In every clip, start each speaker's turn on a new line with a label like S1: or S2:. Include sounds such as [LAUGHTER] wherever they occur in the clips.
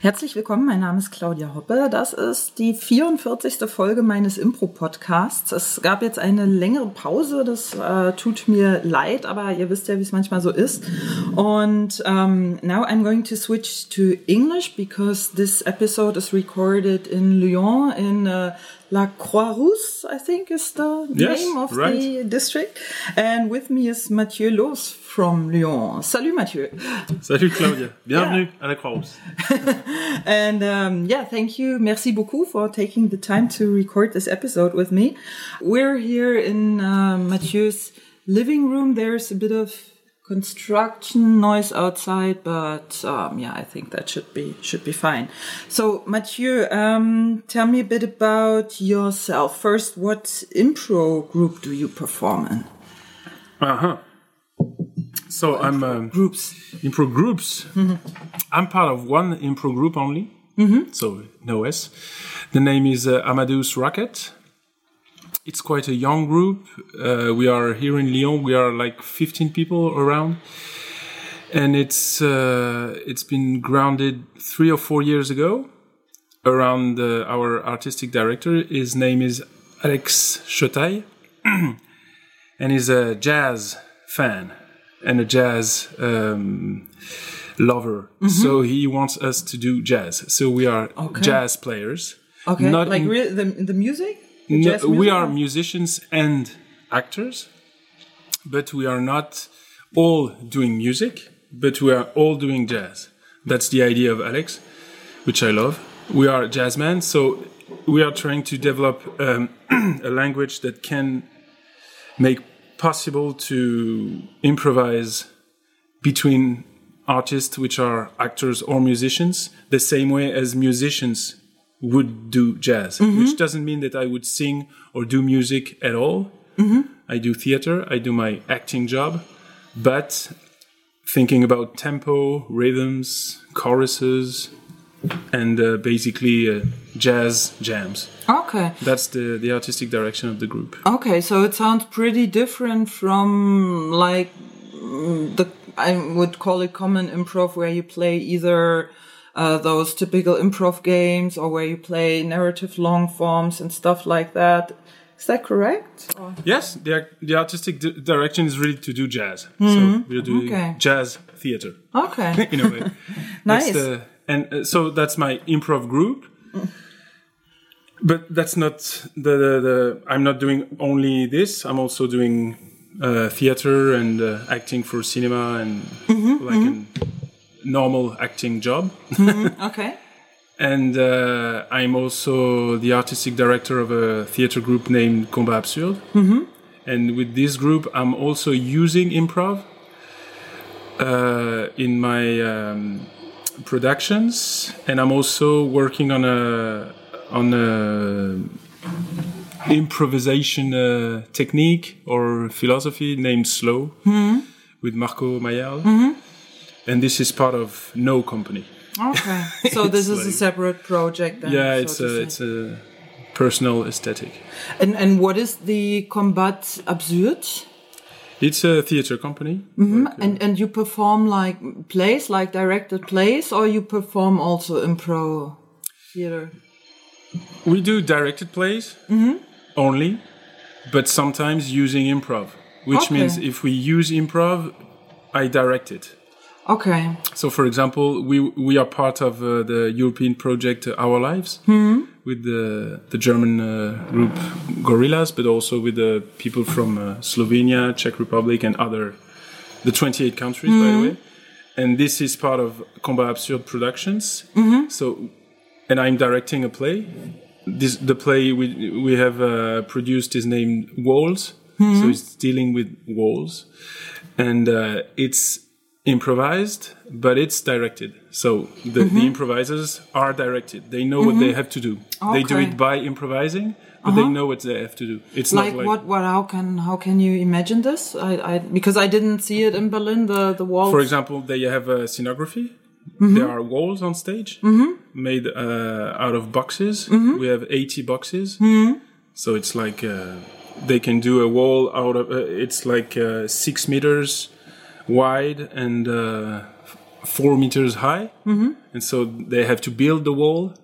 S1: Herzlich willkommen, mein Name ist Claudia Hoppe. Das ist die 44. Folge meines Impro-Podcasts. Es gab jetzt eine längere Pause, das äh, tut mir leid, aber ihr wisst ja, wie es manchmal so ist. Und um, ähm, now I'm going to switch to English because this episode is recorded in Lyon in uh, La Croix-Rousse, I think is the yes, name of right. the district. And with me is Mathieu Loos from Lyon. Salut Mathieu.
S2: Salut Claudia. [LAUGHS] Bienvenue yeah. à La Croix-Rousse. [LAUGHS]
S1: and um, yeah, thank you. Merci beaucoup for taking the time to record this episode with me. We're here in uh, Mathieu's living room. There's a bit of construction noise outside, but um, yeah, I think that should be should be fine. So, Mathieu, um, tell me a bit about yourself. First, what impro group do you perform in?
S2: Uh huh. So I'm um, groups. Impro groups. Mm-hmm. I'm part of one impro group only. Mm-hmm. So no S. The name is uh, Amadeus Rocket it's quite a young group. Uh, we are here in Lyon. We are like 15 people around, and it's uh, it's been grounded three or four years ago. Around uh, our artistic director, his name is Alex Chotaille, [CLEARS THROAT] and he's a jazz fan and a jazz um, lover. Mm-hmm. So he wants us to do jazz. So we are okay. jazz players.
S1: Okay, not like in, the the music.
S2: No, we are musicians and actors, but we are not all doing music, but we are all doing jazz. That's the idea of Alex, which I love. We are jazzmen, so we are trying to develop um, [CLEARS THROAT] a language that can make possible to improvise between artists which are actors or musicians the same way as musicians would do jazz, mm-hmm. which doesn't mean that I would sing or do music at all. Mm-hmm. I do theater, I do my acting job, but thinking about tempo, rhythms, choruses, and uh, basically uh, jazz jams.
S1: Okay.
S2: That's the, the artistic direction of the group.
S1: Okay, so it sounds pretty different from like mm, the I would call it common improv where you play either uh, those typical improv games or where you play narrative long forms and stuff like that. Is that correct?
S2: Or? Yes, the, the artistic di direction is really to do jazz. Mm -hmm. So mm-hmm. we're doing okay. jazz theater.
S1: Okay. [LAUGHS]
S2: in a way. [LAUGHS]
S1: nice. The,
S2: and uh, so that's my improv group. [LAUGHS] But that's not the, the, the, I'm not doing only this. I'm also doing uh, theater and uh, acting for cinema and mm -hmm, like mm -hmm normal acting job.
S1: Mm-hmm. [LAUGHS] Okay.
S2: and uh, I'm also the artistic director of a theater group named Combat Absurde. Mm-hmm. And with this group, I'm also using improv uh, in my um, productions, and I'm also working on a on a improvisation uh, technique or philosophy named Slow mm-hmm. with Marco Mayal. Mm-hmm and this is part of no company.
S1: Okay, [LAUGHS] so this is like, a separate project. Then,
S2: yeah, it's so a it's a personal aesthetic.
S1: And and what is the Combat Absurde?
S2: It's a theater company.
S1: Mm -hmm. like, uh, and and you perform like plays, like directed plays, or you perform also impro theater.
S2: We do directed plays mm -hmm. only, but sometimes using improv, which okay. means if we use improv, I direct it.
S1: Okay.
S2: So, for example, we we are part of uh, the European project uh, Our Lives mm-hmm. with the the German uh, group Gorillas, but also with the people from uh, Slovenia, Czech Republic, and other the 28 countries, mm-hmm. by the mm-hmm. way. And this is part of Combat Absurde Productions. Mm-hmm. So, and I'm directing a play. This the play we we have uh, produced is named Walls. So mm-hmm. it's dealing with walls, and uh, it's improvised, but it's directed. So the, mm-hmm. the improvisers are directed. They know mm-hmm. what they have to do. Okay. They do it by improvising, but they know what they have to do. It's
S1: Uh-huh. like,
S2: not like
S1: what what how can how can you imagine this I, I because i didn't see it in berlin the the walls
S2: For example, they have a scenography.
S1: Mm-hmm.
S2: There are walls on stage made uh, out of boxes.
S1: Mm-hmm.
S2: We have 80 boxes. So it's like uh, they can do a wall out of uh, it's like uh, six meters wide and uh, four meters high. Mm-hmm. And so they have to build the wall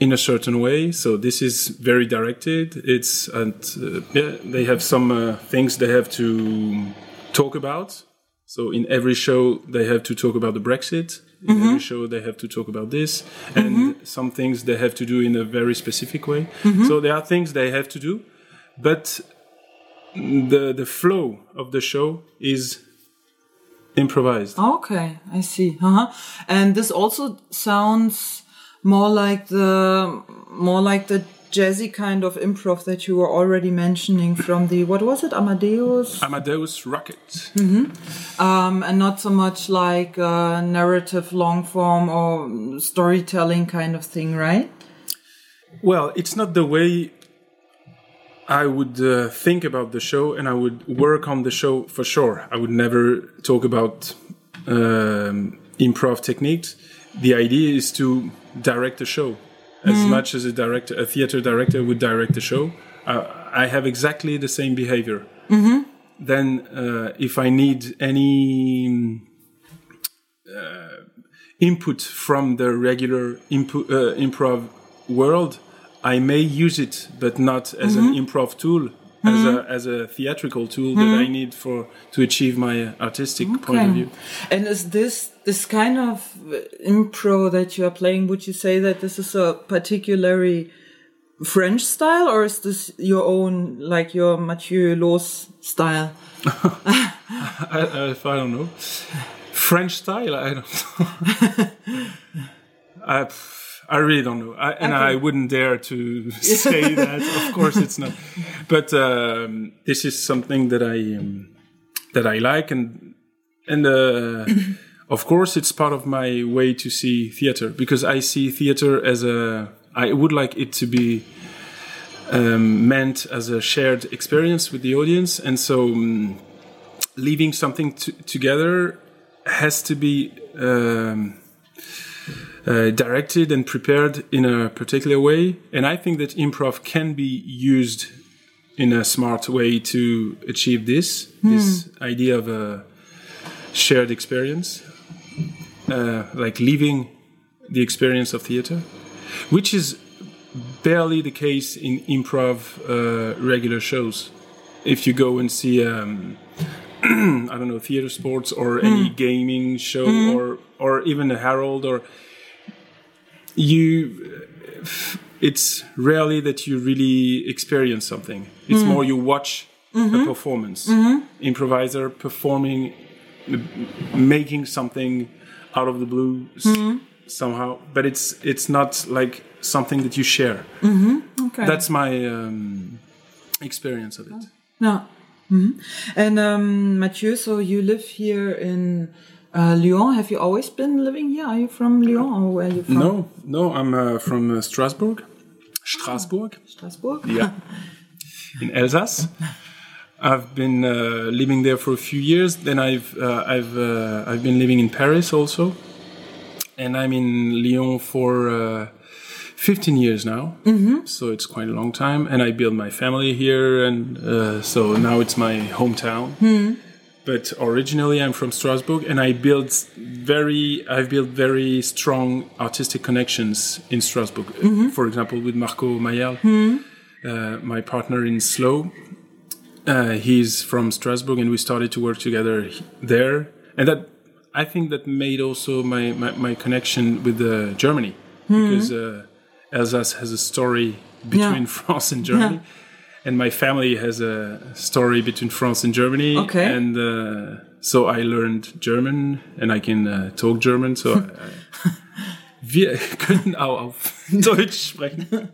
S2: in a certain way. So this is very directed. It's and uh, yeah, they have some uh, things they have to talk about. So in every show they have to talk about the Brexit. In every show they have to talk about this, and some things they have to do in a very specific way. So there are things they have to do, but the the flow of the show is improvised.
S1: Okay, I see. Uh-huh. And this also sounds more like the more like the jazzy kind of improv that you were already mentioning from the what was it Amadeus
S2: Amadeus Rocket.
S1: um, and not so much like uh, narrative long form or storytelling kind of thing, right?
S2: Well, it's not the way I would uh, think about the show, and I would work on the show for sure. I would never talk about um, improv techniques. The idea is to direct a show as much as a director, a theater director would direct a show. Uh, I have exactly the same behavior. Then, uh, if I need any input from the regular impu- uh, improv world, I may use it, but not as an mm-hmm. improv tool, as a mm-hmm. as a theatrical tool that I mm-hmm. need for to achieve my uh, artistic point of view.
S1: And is this this kind of uh, improv that you are playing? Would you say that this is a particularly French style, or is this your own, like your Mathieu Loos style? [LAUGHS]
S2: I, I, I don't know French style, I don't know. [LAUGHS] I I really don't know, I, and
S1: Okay.
S2: I wouldn't dare to [LAUGHS] say that. Of course, it's not. But um, this is something that I um, that I like, and and uh, of course, it's part of my way to see theater because I see theater as a. I would like it to be um, meant as a shared experience with the audience, and so. Um, leaving something t- together has to be um, uh, directed and prepared in a particular way. And I think that improv can be used in a smart way to achieve this this idea of a shared experience, uh, like leaving the experience of theater, which is barely the case in improv uh, regular shows. If you go and see um, [CLEARS THROAT] I don't know theater sports or any gaming show or or even a Harold or you it's rarely that you really experience something. It's more you watch a performance. Improviser performing making something out of the blue s- somehow but it's it's not like something that you share.
S1: Okay,
S2: that's my um, experience of it.
S1: No. hmm And um, Mathieu, so you live here in uh, Lyon. Have you always been living here? Are you from Lyon or where are you from?
S2: No, no, I'm uh, from uh, Strasbourg. Strasbourg,
S1: Strasbourg.
S2: yeah, [LAUGHS] in Alsace. I've been uh, living there for a few years. Then I've uh, I've uh, I've been living in Paris also, and I'm in Lyon for uh, 15 years now. Mm-hmm. So it's quite a long time. And I built my family here, and uh, so now it's my hometown. But originally, I'm from Strasbourg, and I built very I've built very strong artistic connections in Strasbourg. For example, with Marco Mayel, uh, my partner in Slow. Uh, he's from Strasbourg, and we started to work together there. And that I think that made also my my, my connection with uh, Germany because uh, Alsace has a story between [LAUGHS] France and Germany. And my family has a story between France and Germany.
S1: Okay.
S2: And uh, so I learned German and I can uh, talk German. So I, [LAUGHS] wir [LAUGHS] können auch auf Deutsch sprechen.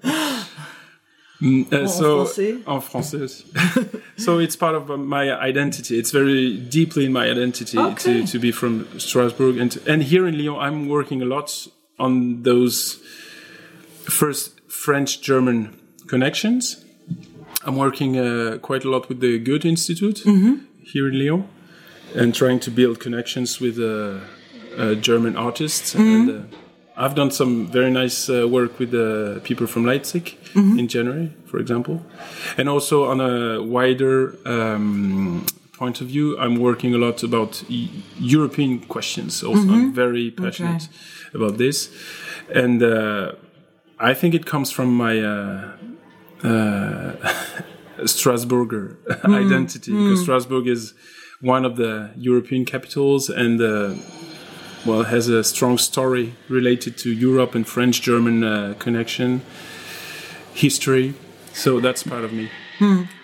S2: Mm, uh, so, en français. [LAUGHS] so it's part of uh, my identity. It's very deeply in my identity
S1: Okay.
S2: to, to be from Strasbourg. And, and here in Lyon, I'm working a lot on those first French German connections. I'm working uh, quite a lot with the Goethe Institute here in Lyon, and trying to build connections with uh, uh, German artists. And uh, I've done some very nice uh, work with the people from Leipzig in January, for example, and also on a wider um, point of view, I'm working a lot about e- European questions. Also, I'm very passionate about this, and uh, I think it comes from my. Uh, [LAUGHS] Strasbourger identity because Strasbourg is one of the European capitals and uh, well has a strong story related to Europe and French-German uh, connection, history. So that's part of me.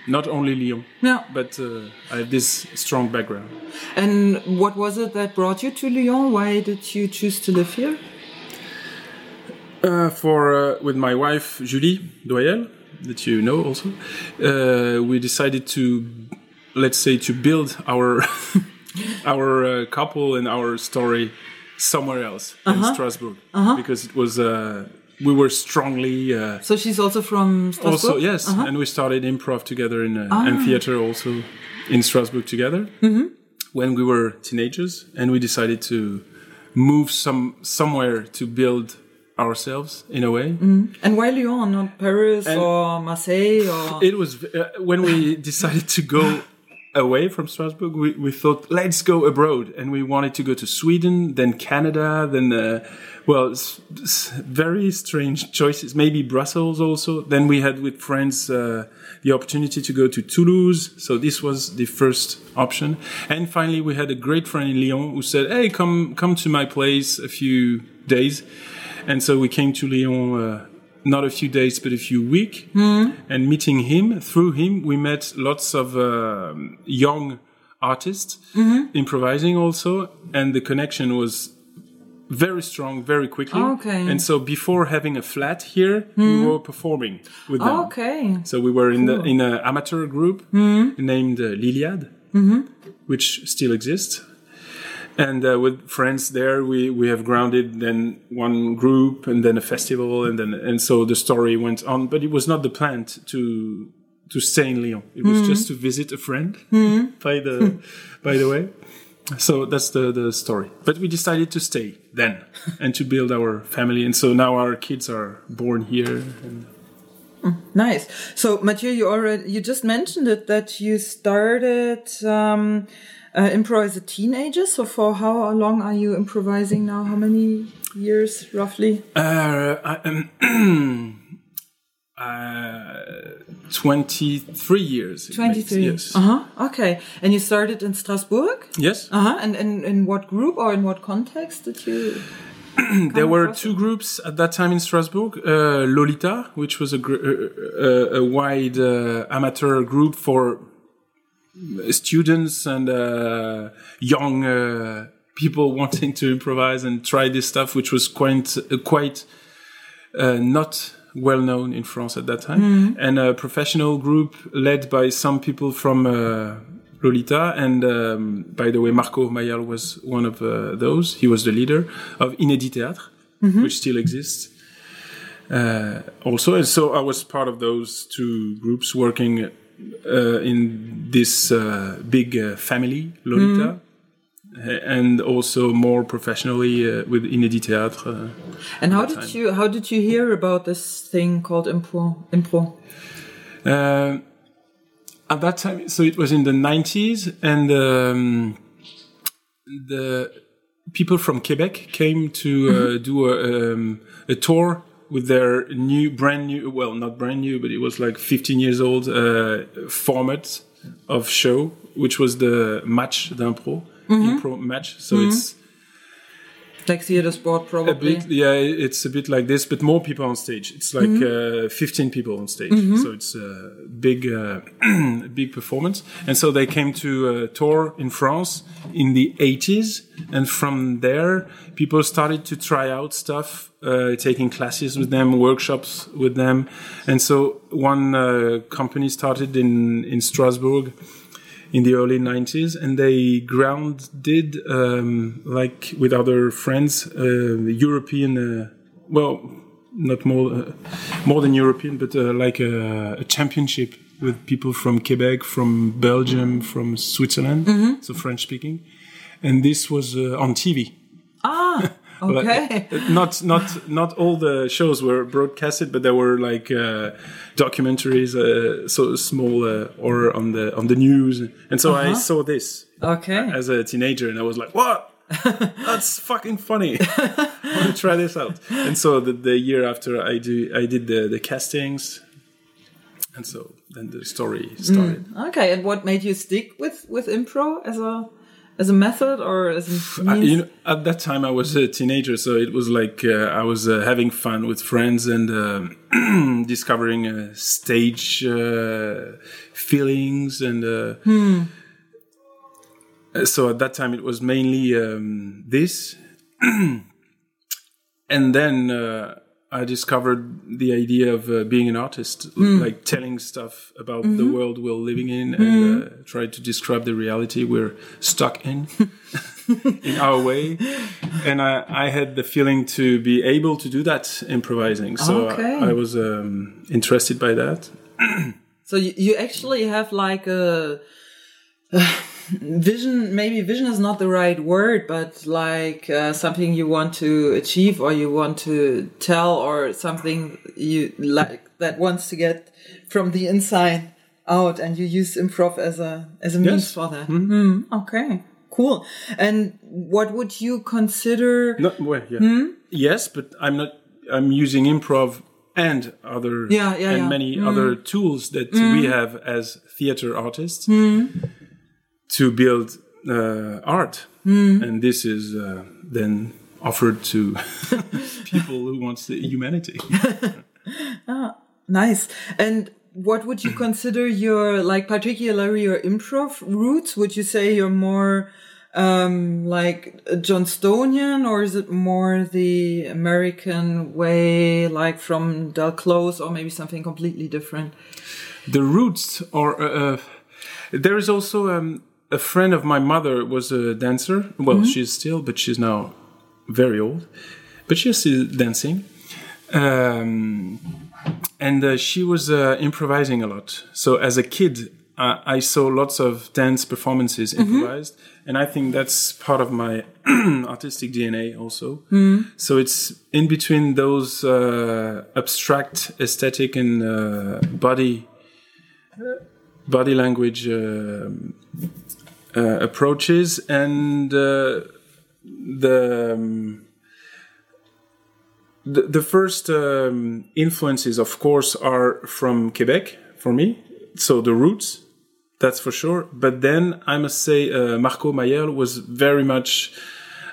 S2: Not only Lyon,
S1: Yeah.
S2: but uh, I have this strong background.
S1: And what was it that brought you to Lyon? Why did you choose to live here?
S2: Uh, for uh, with my wife Julie Doyel, that you know also, uh, we decided to let's say to build our [LAUGHS] our uh, couple and our story somewhere else in Strasbourg. Because it was uh, we were strongly uh,
S1: So she's also from Strasbourg?
S2: also yes, and we started improv together in uh, and theater also in Strasbourg together. When we were teenagers, and we decided to move some somewhere to build ourselves in a way.
S1: And why Lyon, not Paris or Marseille or...
S2: It was uh, when we [LAUGHS] decided to go away from Strasbourg. We, we thought let's go abroad, and we wanted to go to Sweden, then Canada, then uh, well, very strange choices. Maybe Brussels also. Then we had with friends uh, the opportunity to go to Toulouse. So this was the first option, and finally we had a great friend in Lyon who said, "Hey, come come to my place a few days." And so we came to Lyon. Uh, not a few days, but a few weeks. And meeting him, through him, we met lots of um young artists improvising also, and the connection was very strong very quickly.
S1: Okay.
S2: And so before having a flat here, we were performing with them.
S1: Okay.
S2: So we were in the in an amateur group named uh, Liliad, which still exists. And uh, with friends there, we, we have grounded then one group and then a festival and then and so the story went on. But it was not the plan to to stay in Lyon. It was just to visit a friend. [LAUGHS] [LAUGHS] By the by the way, so that's the the story. But we decided to stay then [LAUGHS] and to build our family. And so now our kids are born here. And
S1: Nice. So, Mathieu, you already you just mentioned it that you started um, uh, improv as a teenager. So, for how long are you improvising now? How many years, roughly?
S2: Uh, I, um, [CLEARS THROAT] uh, 23 years.
S1: Twenty-three.
S2: Yes.
S1: Uh huh. Okay. And you started in Strasbourg.
S2: Yes.
S1: Uh huh. And, and in what group or in what context did you? [CLEARS THROAT]
S2: there were two groups at that time in Strasbourg. Uh, Lolita, which was a, gr- uh, uh, a wide uh, amateur group for students and uh, young uh, people wanting to improvise and try this stuff, which was quite uh, quite uh, not well known in France at that time, and a professional group led by some people from uh, Lolita. And um, by the way, Marco Mayal was one of uh, those. He was the leader of Inédit Théâtre, which still exists. Uh, also, and so I was part of those two groups working in this uh, big uh, family, Lolita, uh, and also more professionally uh, with Inédit Théâtre. Uh,
S1: And how did
S2: time.
S1: you how did you hear about this thing called impro? Impro.
S2: Uh, at that time, so it was in the 90s, and um, the people from Quebec came to uh, do a, um, a tour with their new, brand new, well, not brand new, but it was like 15 years old uh, format of show, which was the match d'impro, impro match. So it's
S1: Like theater sport,
S2: a
S1: probably.
S2: bit, yeah, it's a bit like this, but more people on stage. It's like uh, 15 people on stage, so it's a big, uh, [CLEARS THROAT] big performance. And so they came to a tour in France in the 80s, and from there, people started to try out stuff, uh, taking classes with them, workshops with them, and so one uh, company started in in Strasbourg in the early 90s and they grounded um, like with other friends uh, european uh, well not more uh, more than European, but uh, like a, a, championship with people from Quebec, from Belgium, from Switzerland,
S1: Mm-hmm.
S2: so French speaking, and this was uh, on TV.
S1: Ah, [LAUGHS] okay.
S2: Like, not not not all the shows were broadcasted, but there were like uh, documentaries, uh, so small uh, or on the on the news, and so I saw this
S1: okay.
S2: as a teenager, and I was like, "What? [LAUGHS] That's fucking funny! I want to try this out." And so the, the year after, I do I did the the castings, and so then the story started.
S1: Okay, and what made you stick with with improv as a as a method or as a
S2: I- you know, at that time, I was a teenager, so it was like uh, I was uh, having fun with friends and uh, [CLEARS THROAT] discovering uh, stage uh, feelings, and uh, uh, so at that time it was mainly um, this, [CLEARS THROAT] and then. Uh, I discovered the idea of uh, being an artist, like telling stuff about the world we're living in, and uh, try to describe the reality we're stuck in [LAUGHS] in our way. And I, I had the feeling to be able to do that improvising. So
S1: Okay.
S2: I, I was um, interested by that.
S1: So you, you actually have like a [SIGHS] vision. Maybe vision is not the right word, but like uh, something you want to achieve or you want to tell, or something you like that wants to get from the inside out, and you use improv as a as a means
S2: Yes.
S1: for that. Hmm, Okay, cool. And what would you consider?
S2: No, well, yeah.
S1: Hmm?
S2: Yes, but I'm not. I'm using improv and other
S1: Yeah, yeah,
S2: and
S1: yeah.
S2: many other tools that we have as theater artists
S1: Hmm.
S2: To build uh, art,
S1: Hmm.
S2: and this is uh, then offered to [LAUGHS] people who wants the humanity. [LAUGHS]
S1: Ah, nice. And what would you consider your like particularly your improv roots? Would you say you're more um like Johnstonian or is it more the American way like from Del Close or maybe something completely different?
S2: the roots are uh, uh, there is also um, a friend of my mother was a dancer. Well she's still but she's now very old. But she's still dancing. Um, and uh, she was uh, improvising a lot. So as a kid uh, i saw lots of dance performances improvised. And i think that's part of my [CLEARS THROAT] artistic dna also. So it's in between those uh, abstract aesthetic and uh, body body language um uh, approaches and uh, the, um, the the first um, influences of course are from Quebec for me. So the roots that's for sure. But then I must say uh, Marco Mayer was very much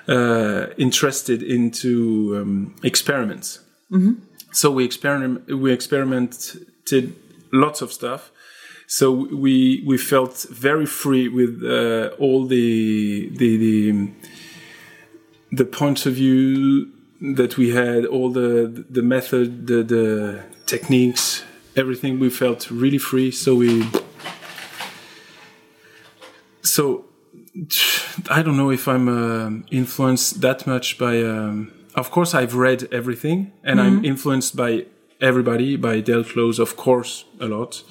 S2: uh, interested into um, experiments. So we experiment we experimented lots of stuff so we we felt very free with uh, all the the the the points of view that we had all the the method the the techniques everything we felt really free so we so I don't know if I'm um influenced that much by. Um, of course, I've read everything, and I'm influenced by everybody, by Del Close, of course, a lot.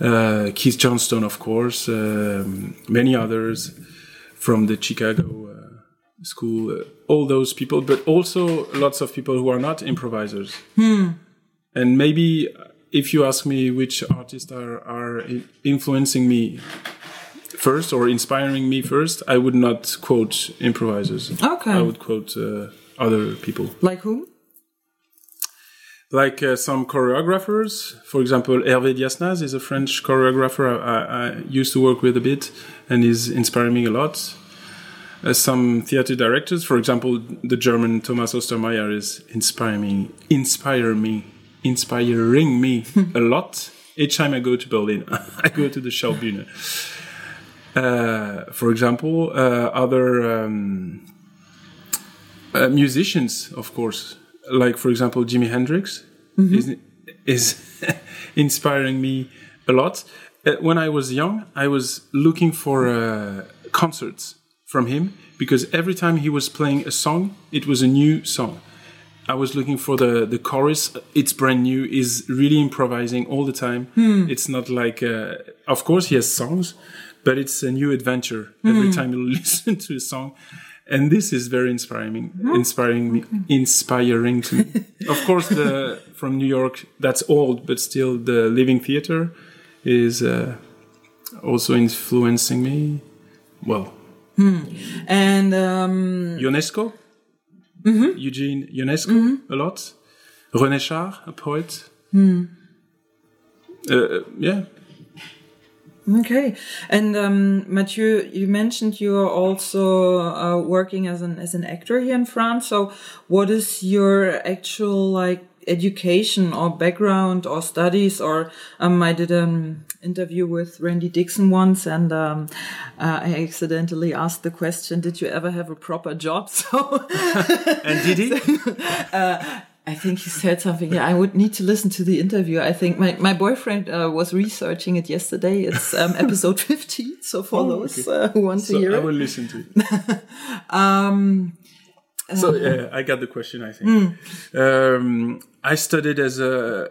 S2: Uh, Keith Johnstone, of course, um, many others from the Chicago uh, school, uh, all those people, but also lots of people who are not improvisers. And maybe if you ask me which artists are, are influencing me first or inspiring me first, I would not quote improvisers.
S1: Okay.
S2: I would quote uh, other people.
S1: Like whom?
S2: Like uh, some choreographers, for example, Hervé Diasnas is a French choreographer I, I, used to work with a bit and is inspiring me a lot. Uh, some theater directors, for example, the German Thomas Ostermeier is inspiring me, inspire me, inspiring me a [LAUGHS] lot. Each time I go to Berlin, [LAUGHS] I go to the Schaubühne. Uh, for example, uh, other um, uh, musicians, of course, like for example Jimi Hendrix, is is [LAUGHS] inspiring me a lot. Uh, when I was young, I was looking for uh, concerts from him because every time he was playing a song, it was a new song. I was looking for the the chorus. It's brand new. Is really improvising all the time. It's not like, uh, of course, he has songs, but it's a new adventure every time you [LAUGHS] listen to a song. And this is very inspiring, inspiring me, inspiring to me. [LAUGHS] of course, the from New York, that's old, but still the Living Theater is uh, also influencing me. Well,
S1: And um,
S2: Ionesco, Eugene Ionesco, a lot. René Char, a poet. Uh, yeah,
S1: Okay, and um, Mathieu, you mentioned you are also uh, working as an as an actor here in France. So, what is your actual like education or background or studies? Or um, I did an interview with Randy Dixon once, and um, uh, I accidentally asked the question, "Did you ever have a proper job?" [LAUGHS] So. [LAUGHS]
S2: and did he? [LAUGHS]
S1: I think he said something. Yeah, I would need to listen to the interview. I think my, my boyfriend uh, was researching it yesterday. It's um, [LAUGHS] episode 50. So for
S2: Oh,
S1: those
S2: okay.
S1: uh, who want
S2: so
S1: to hear
S2: I
S1: it.
S2: will listen to it. [LAUGHS]
S1: Um,
S2: so yeah, I got the question. I think um, I studied as a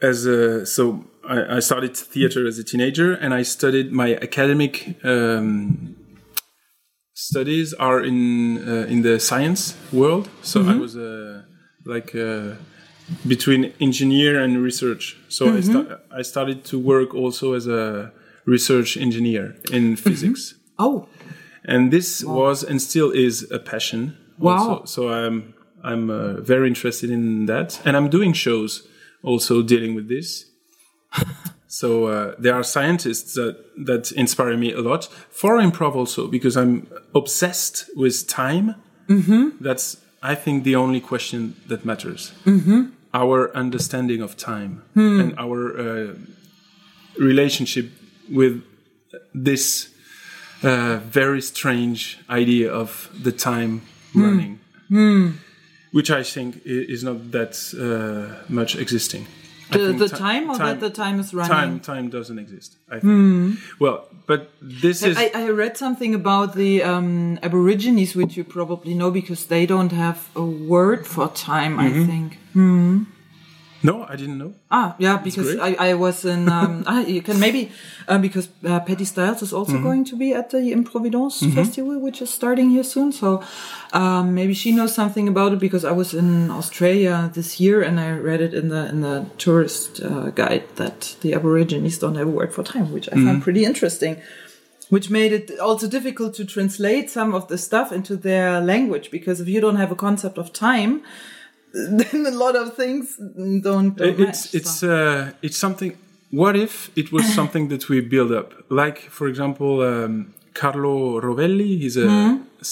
S2: as a so I, I started theater as a teenager, and I studied my academic um, studies are in uh, in the science world. So I was uh, like uh, between engineer and research. So I, sta- I started to work also as a research engineer in physics
S1: oh,
S2: and this was and still is a passion.
S1: Wow.
S2: Also. So I'm I'm uh, very interested in that, and I'm doing shows also dealing with this. [LAUGHS] so uh, there are scientists that that inspire me a lot for improv also because I'm obsessed with time. Mm-hmm. That's I think the only question that matters. Mm-hmm. Our understanding of time and our uh, relationship with this uh, very strange idea of the time running, which I think is not that uh, much existing. I
S1: the, the
S2: ti-
S1: time or that the time is running?
S2: time time doesn't exist. I think. Well, but this is
S1: I, I read something about the um, Aborigines, which you probably know because they don't have a word for time, I
S2: Mm-hmm.
S1: think.
S2: No, I didn't know.
S1: Ah, yeah, because. I, I was in. Um, [LAUGHS] ah, you can maybe uh, because uh, Patti Stiles is also
S2: Mm-hmm.
S1: going to be at the Improvidence Festival, which is starting here soon. So um, maybe she knows something about it because I was in Australia this year and I read it in the in the tourist uh, guide that the Aborigines don't have a word for time, which I
S2: Mm-hmm.
S1: found pretty interesting. Which made it also difficult to translate some of the stuff into their language because if you don't have a concept of time, then a lot of things don't. don't
S2: it's
S1: match,
S2: it's
S1: so.
S2: uh, it's something. What if it was [COUGHS] something that we build up? Like, for example, um, Carlo Rovelli. He's a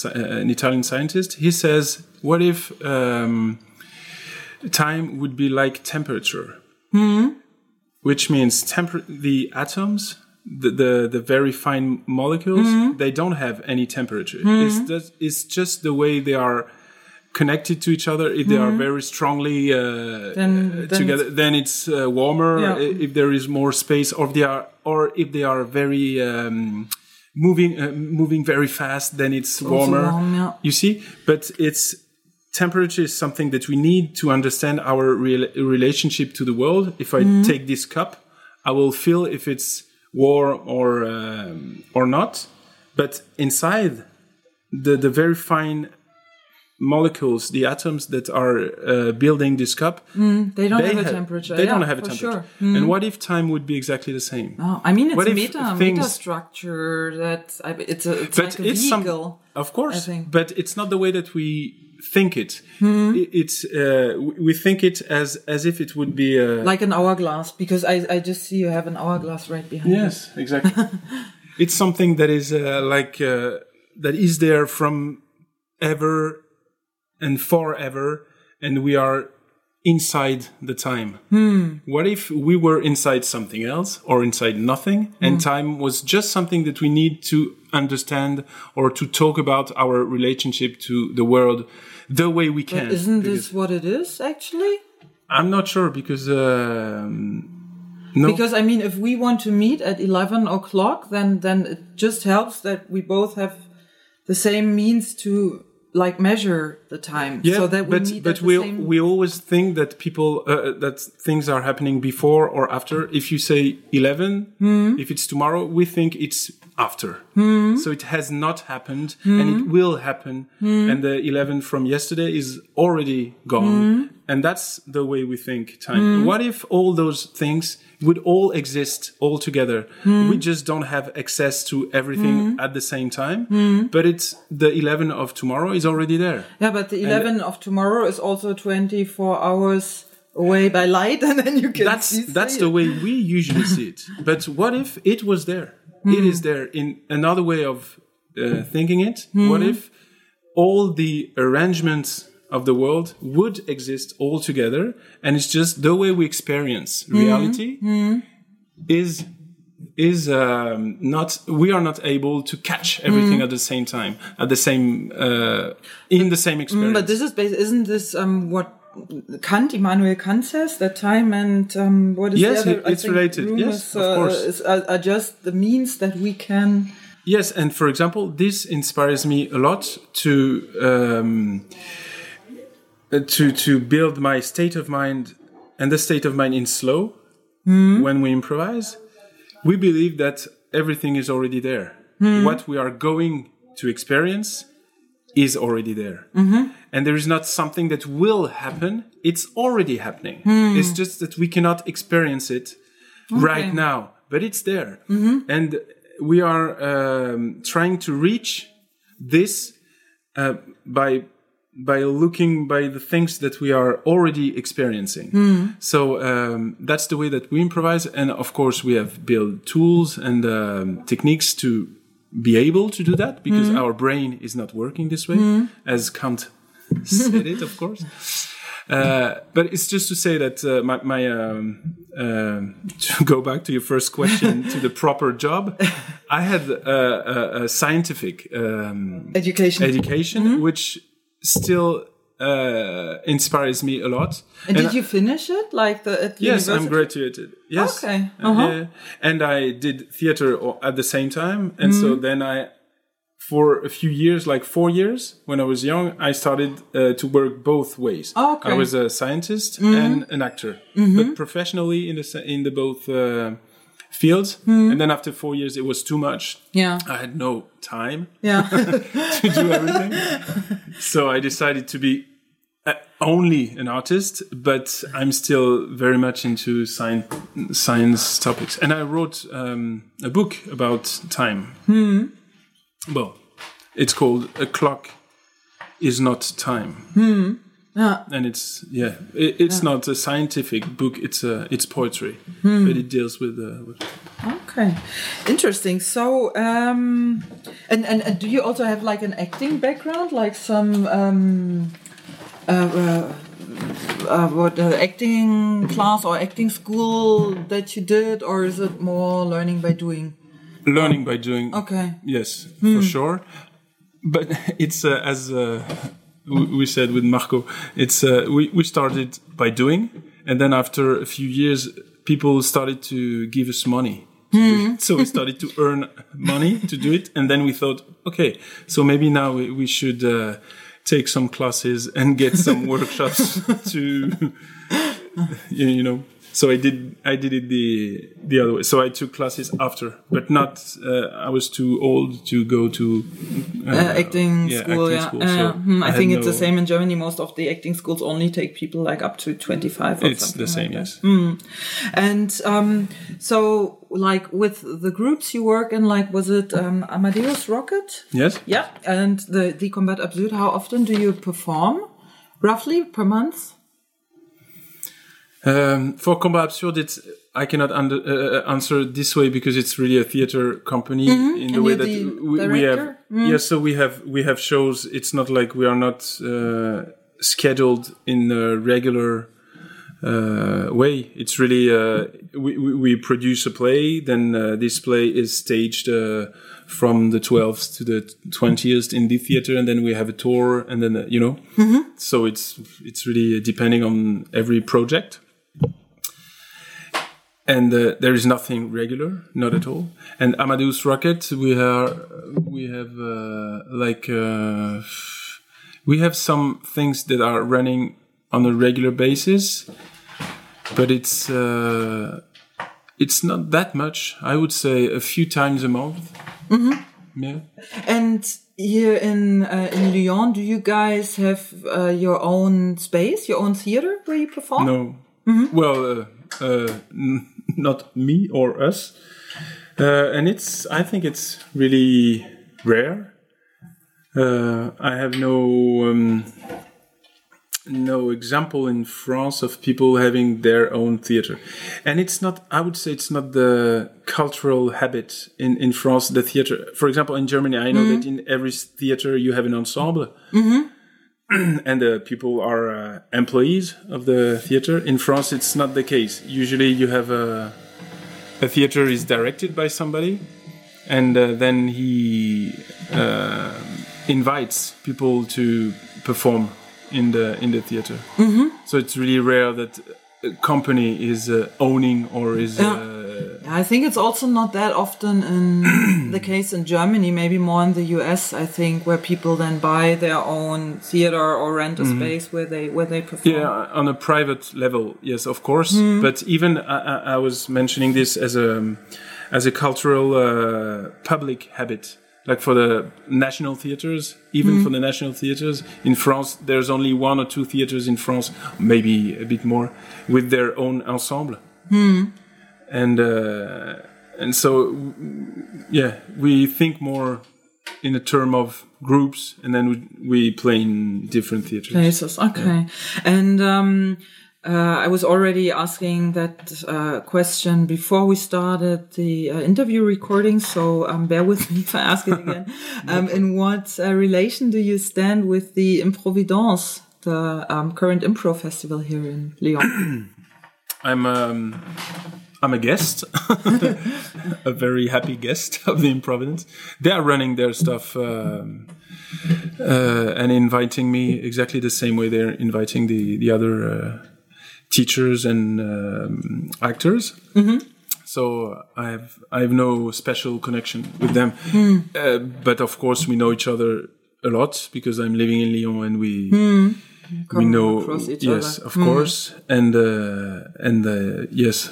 S2: uh, an Italian scientist. He says, "What if um, time would be like temperature?" Which means temper- the atoms. The, the the very fine molecules they don't have any temperature. It's just, it's just the way they are connected to each other. If they are very strongly uh,
S1: Then-
S2: uh,
S1: then
S2: together, then it's uh, warmer.
S1: Yeah.
S2: If there is more space, or if they are, or if they are very um, moving, uh, moving very fast, then it's warmer.
S1: warm, yeah.
S2: You see, but it's temperature is something that we need to understand our real relationship to the world. If I
S1: Mm-hmm.
S2: take this cup, I will feel if it's warm or um, or not. But inside the the very fine molecules, the atoms that are uh, building this cup,
S1: They don't
S2: they
S1: have a temperature.
S2: They
S1: yeah,
S2: don't have a
S1: for
S2: temperature.
S1: Sure.
S2: And what if time would be exactly the same?
S1: Oh, I mean, it's
S2: What
S1: a meta,
S2: things-
S1: meta structure that I, it's a it's
S2: but
S1: like a
S2: it's some, of course, but it's not the way that we think it.
S1: Hmm.
S2: I- It's uh, we- think it as as if it would be uh,
S1: like an hourglass, because I, I just see you have an hourglass right behind you.
S2: yes, exactly. [LAUGHS] it's something that is uh, like uh, that is there from ever and forever, and we are inside the time.
S1: Hmm.
S2: What if we were inside something else or inside nothing,
S1: Hmm.
S2: and time was just something that we need to understand or to talk about our relationship to the world the way we can?
S1: But isn't this what it is actually?
S2: I'm not sure because um, no,
S1: Because I mean, if we want to meet at eleven o'clock, then then it just helps that we both have the same means to like measure the time
S2: Yeah,
S1: so that we
S2: but but we
S1: same
S2: we always think that people uh, that things are happening before or after. If you say 11
S1: Hmm.
S2: if it's tomorrow, we think it's after.
S1: Hmm.
S2: So it has not happened, and it will happen.
S1: Hmm.
S2: And the 11 from yesterday is already gone, and that's the way we think time.
S1: Hmm.
S2: What if all those things would all exist all together?
S1: Hmm.
S2: We just don't have access to everything at the same time, but it's the 11 of tomorrow is already there.
S1: yeah but the 11 of tomorrow is also 24 hours away by light [LAUGHS] and then you can
S2: that's
S1: see
S2: that's
S1: see
S2: the way we usually see it. [LAUGHS] But what if it was there? It is there in another way of uh, thinking it. What if all the arrangements of the world would exist all together, and it's just the way we experience reality is is um, not we are not able to catch everything at the same time at the same uh, in the same experience.
S1: but this is bas- isn't this um what Kant, Immanuel Kant says that time and um, what is
S2: Yes,
S1: the other?
S2: it- it's related.
S1: room
S2: Yes, of
S1: uh,
S2: course.
S1: is- are, are just the means that we can.
S2: Yes, and for example, this inspires me a lot to um, uh, to to build my state of mind and the state of mind in slow when we improvise. We believe that everything is already there. What we are going to experience is already there, and there is not something that will happen. It's already happening. It's just that we cannot experience it right now, but it's there, and we are um, trying to reach this uh, by by looking by the things that we are already experiencing. So um, that's the way that we improvise, and of course we have built tools and um, techniques to be able to do that because our brain is not working this way, as Kant [LAUGHS] said it, of course. Uh, but it's just to say that uh, my, my um, um to [LAUGHS] go back to your first question [LAUGHS] to the proper job, I had a, a, a scientific um,
S1: Education.
S2: education, which still uh, inspires me a lot.
S1: and did
S2: I-
S1: you finish it like the at
S2: Yes, I'm graduated. Yes.
S1: Okay.
S2: Uh,
S1: Uh-huh.
S2: And I did theater at the same time. And so
S1: Mm-hmm.
S2: then I, for a few years, like four years, when I was young, I started uh, to work both ways.
S1: Oh, okay. Mm-hmm.
S2: I was a scientist and an actor, but professionally in the in the both uh, fields.
S1: Mm-hmm.
S2: And then after four years, it was too much.
S1: Yeah.
S2: I had no time
S1: Yeah. [LAUGHS]
S2: to do everything. [LAUGHS] so I decided to be uh, only an artist, but I'm still very much into science, science topics. And I wrote um, a book about time. Well, it's called A Clock is Not Time.
S1: yeah.
S2: And it's yeah, it, it's not a scientific book. It's a it's poetry, but it deals with, uh, with
S1: Okay, interesting. So, um, and, and and do you also have like an acting background, like some um, uh, uh, uh, what uh, acting class or acting school that you did, or is it more learning by doing?
S2: Learning by doing.
S1: Okay.
S2: Yes, for sure. But [LAUGHS] it's uh, as uh, we said with Marco, it's uh, we we started by doing, and then after a few years, people started to give us money. it. So we started to earn money to do it, and then we thought, okay, so maybe now we, we should uh, take some classes and get some workshops [LAUGHS] to, [LAUGHS] you know. So I did I did it the the other way. So I took classes after, but not. Uh, I was too old to go to uh,
S1: Uh, acting
S2: yeah,
S1: school,
S2: acting
S1: yeah.
S2: school,
S1: Uh,
S2: so
S1: hmm, I,
S2: I
S1: think it's the same in Germany. Most of the acting schools only take people like up to 25 or
S2: It's
S1: something.
S2: the same,
S1: like
S2: yes.
S1: Mm. And um, so, like with the groups you work in, like was it um, Amadeus Rocket?
S2: Yes.
S1: Yeah. And the, the Combat Absurde, how often do you perform? Roughly per month?
S2: Um, for Combat Absurde, it's I cannot under, uh, answer this way because it's really a theater company in the
S1: Mm-hmm. And
S2: way that
S1: the
S2: we, we have.
S1: Mm.
S2: Yes, so we have we have shows. It's not like we are not uh, scheduled in a regular uh, way. It's really uh, we, we produce a play, then uh, this play is staged. Uh, from the 12th to the 20th in the theater and then we have a tour and then uh, you know so it's it's really depending on every project and uh, there is nothing regular, not at all. And Amadeus Rocket, we are we have uh, like uh, we have some things that are running on a regular basis, but it's uh, it's not that much. I would say a few times a month. Mm-hmm. Yeah.
S1: And here in uh, in Lyon, do you guys have uh, your own space, your own theater where you perform?
S2: No. Well, uh, uh, n- not me or us. Uh, and it's, I think it's really rare. Uh, I have no um, no example in France of people having their own theater, and it's not. I would say it's not the cultural habit in in France. The theater, for example, in Germany, I know that in every theater you have an ensemble [CLEARS THROAT] and the people are uh, employees of the theater. In France, it's not the case. Usually, you have a a theater is directed by somebody, and uh, then he uh, invites people to perform in the in the theater. So it's really rare that company is uh, owning or is. Uh,
S1: I think it's also not that often in [CLEARS THROAT] the case in Germany, maybe more in the US, I think, where people then buy their own theater or rent a space where they where they perform.
S2: Yeah, on a private level, yes, of course. But even I, I- I was mentioning this as a as a cultural uh, public habit, like for the national theaters. Even for the national theaters in France, there's only one or two theaters in France, maybe a bit more, with their own ensemble. And uh, and so, yeah, we think more in a term of groups, and then we, we play in different theaters.
S1: places. Okay. And um, uh, I was already asking that uh, question before we started the uh, interview recording, so um, bear with me [LAUGHS] if I ask it again. [LAUGHS] um, in what uh, relation do you stand with the Improvidence, the um, current improv festival here in Lyon? [CLEARS THROAT]
S2: I'm um, I'm a guest, [LAUGHS] a very happy guest of the Improvidence. They are running their stuff um, uh, and inviting me exactly the same way they're inviting the the other uh, teachers and um, actors. So I have I have no special connection with them, uh, but of course we know each other a lot because I'm living in Lyon and we we
S1: Come
S2: know
S1: across each
S2: yes
S1: other.
S2: of course and uh, and uh, yes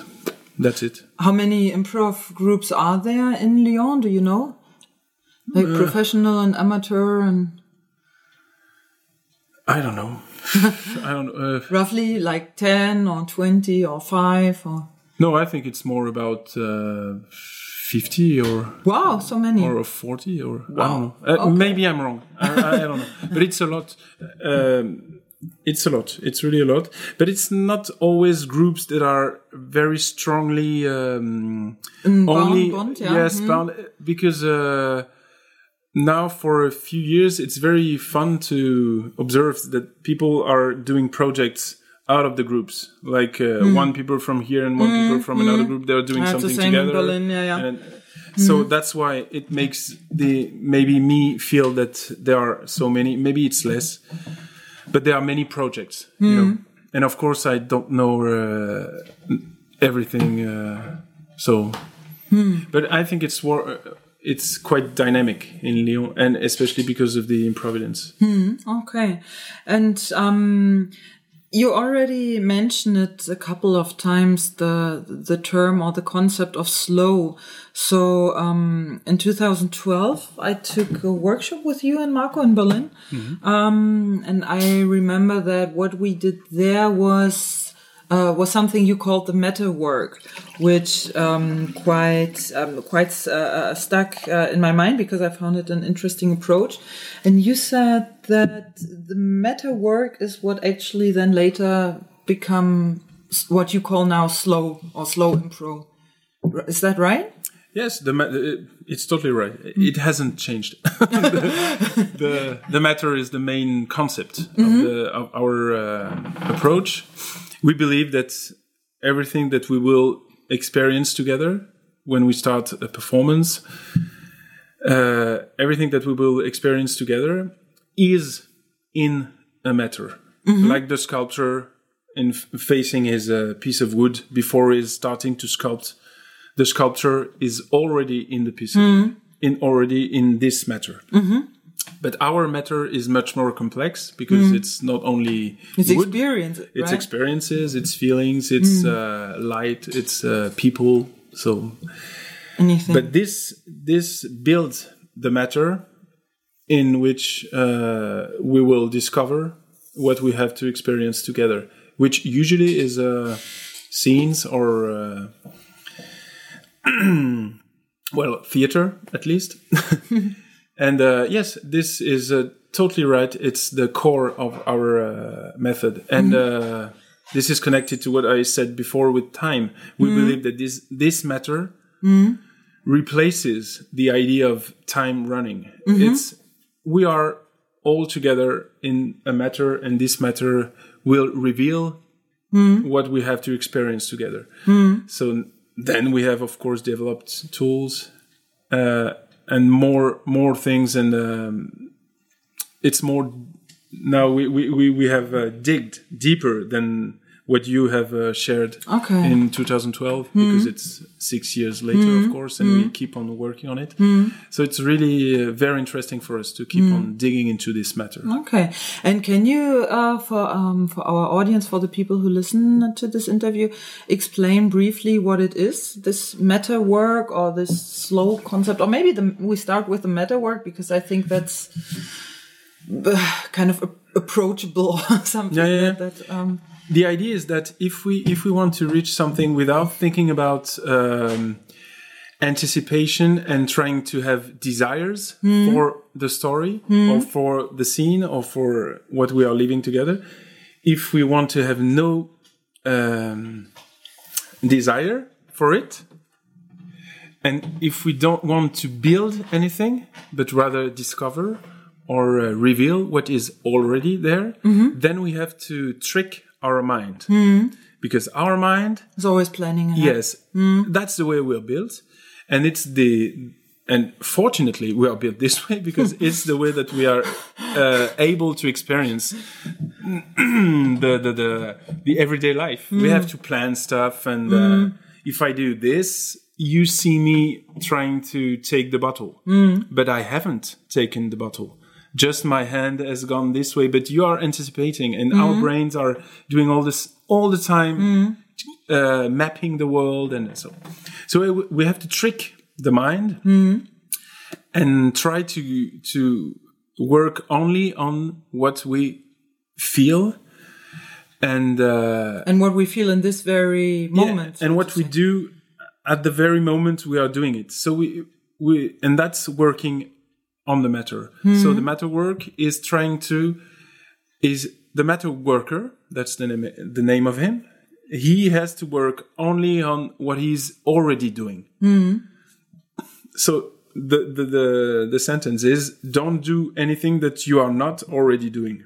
S2: that's it
S1: How many improv groups are there in Lyon? Do you know? Like professional and amateur and
S2: i don't know i don't uh,
S1: roughly like 10 or 20 or 5 or
S2: no i think it's more about uh, 50 or
S1: wow so many.
S2: or 40 or i
S1: Wow.
S2: don't know. Uh,
S1: Okay.
S2: maybe i'm wrong. I, I, I don't know. [LAUGHS] But it's a lot um, it's a lot. It's really a lot. But it's not always groups that are very strongly um, only
S1: bound, yeah.
S2: yes bound because uh, now for a few years it's very fun to observe that people are doing projects out of the groups. Like uh, one people from here and one people from another group they're doing
S1: That's the
S2: something
S1: in
S2: together.
S1: Berlin, yeah, yeah.
S2: and so that's why it makes the maybe me feel that there are so many maybe it's less but there are many projects you know. And of course i don't know uh, everything uh, so. But i think it's war it's quite dynamic in lyon and especially because of the improvidence.
S1: Okay. And um you already mentioned it a couple of times the the term or the concept of slow. So um in 2012 i took a workshop with you and marco in berlin. Um and i remember that what we did there was uh, was something you called the meta work, which um, quite um, quite uh, uh, stuck uh, in my mind because I found it an interesting approach. And you said that the meta work is what actually then later become what you call now slow or slow impro. Is that right?
S2: Yes, the it's totally right. It hasn't changed. [LAUGHS] the, the the matter is the main concept of, the, of our uh, approach. We believe that everything that we will experience together when we start a performance, uh, everything that we will experience together is in a matter, like the sculptor in f- facing his uh, piece of wood before he's starting to sculpt the sculpture is already in the piece of in already in this matter but our matter is much more complex because it's not only
S1: It's
S2: wood,
S1: experience.
S2: it's
S1: right?
S2: experiences, it's feelings, it's uh, light, it's uh, people. So,
S1: Anything.
S2: but this this builds the matter in which uh, we will discover what we have to experience together, which usually is uh, scenes or uh, [CLEARS THROAT] well theater at least. [LAUGHS] and uh, yes, this is uh, totally right. It's the core of our uh, method, and uh, this is connected to what I said before with time. We believe that this this matter replaces the idea of time running. It's we are all together in a matter, and this matter will reveal what we have to experience together. So then we have, of course, developed tools uh, and more more things, and um, it's more now we we we, we have uh, digged deeper than what you have uh, shared
S1: Okay.
S2: in 2012 because it's six years later of course and we keep on working on it. So it's really uh, very interesting for us to keep on digging into this matter.
S1: Okay, and can you, uh, for um, for our audience, for the people who listen to this interview, explain briefly what it is, this meta work or this slow concept, or maybe the, we start with the meta work because I think that's uh, kind of a- approachable, [LAUGHS] something
S2: Yeah, yeah, yeah.
S1: that. that um,
S2: the idea is that if we if we want to reach something without thinking about um, anticipation and trying to have desires for the story or for the scene or for what we are living together if we want to have no um, desire for it and if we don't want to build anything but rather discover or uh, reveal what is already there then we have to trick our mind. Hmm. Because our mind
S1: is always planning ahead.
S2: yes. Hmm. That's the way we're built. And it's the and fortunately we are built this [LAUGHS] way because [LAUGHS] it's the way that we are uh, able to experience [CLEARS THROAT] the, the the the everyday life. We hmm. have to plan stuff and uh, if i do this you see me trying to take the bottle. But i haven't taken the bottle just my hand has gone this way but you are anticipating and our brains are doing all this all the time uh, mapping the world and so so we- have to trick the mind and try to to work only on what we feel and uh,
S1: And what we feel in this very moment.
S2: and what we do at the very moment we are doing it. So we we and that's working on the matter. Hmm. So the matter work is trying to is the matter worker that's the name the name of him he has to work only on what he's already doing. Hmm. So the, the the the sentence is don't do anything that you are not already doing.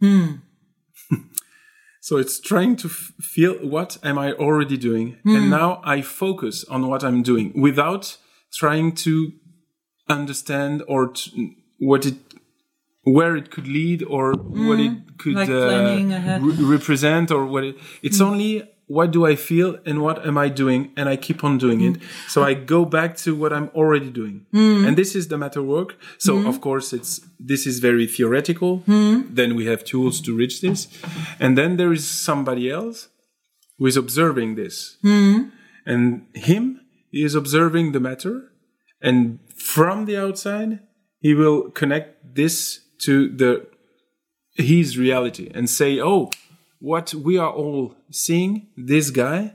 S2: Hmm. [LAUGHS] So it's trying to f- feel what am i already doing? And now i focus on what i'm doing without trying to understand or t- what it where it could lead or what it mm, could
S1: Like
S2: uh, re- represent or what it, it's mm. only what do i feel and what am i doing and i keep on doing it. Mm. So i go back to what i'm already doing. And this is the matter work. So of course it's this is very theoretical. Then we have tools to reach this. And then there is somebody else who is observing this. And him is observing the matter. And from the outside he will connect this to the his reality and say oh what we are all seeing this guy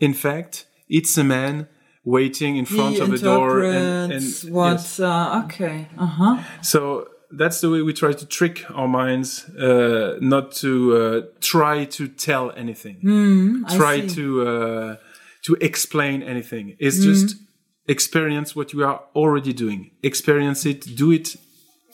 S2: in fact it's a man waiting in front
S1: He
S2: of a door and, and
S1: what?
S2: yes.
S1: Uh, okay. Uh huh.
S2: so that's the way we try to trick our minds uh, not to uh, try to tell anything
S1: I
S2: try to uh, to explain anything. It's just experience what you are already doing. Experience it, do it,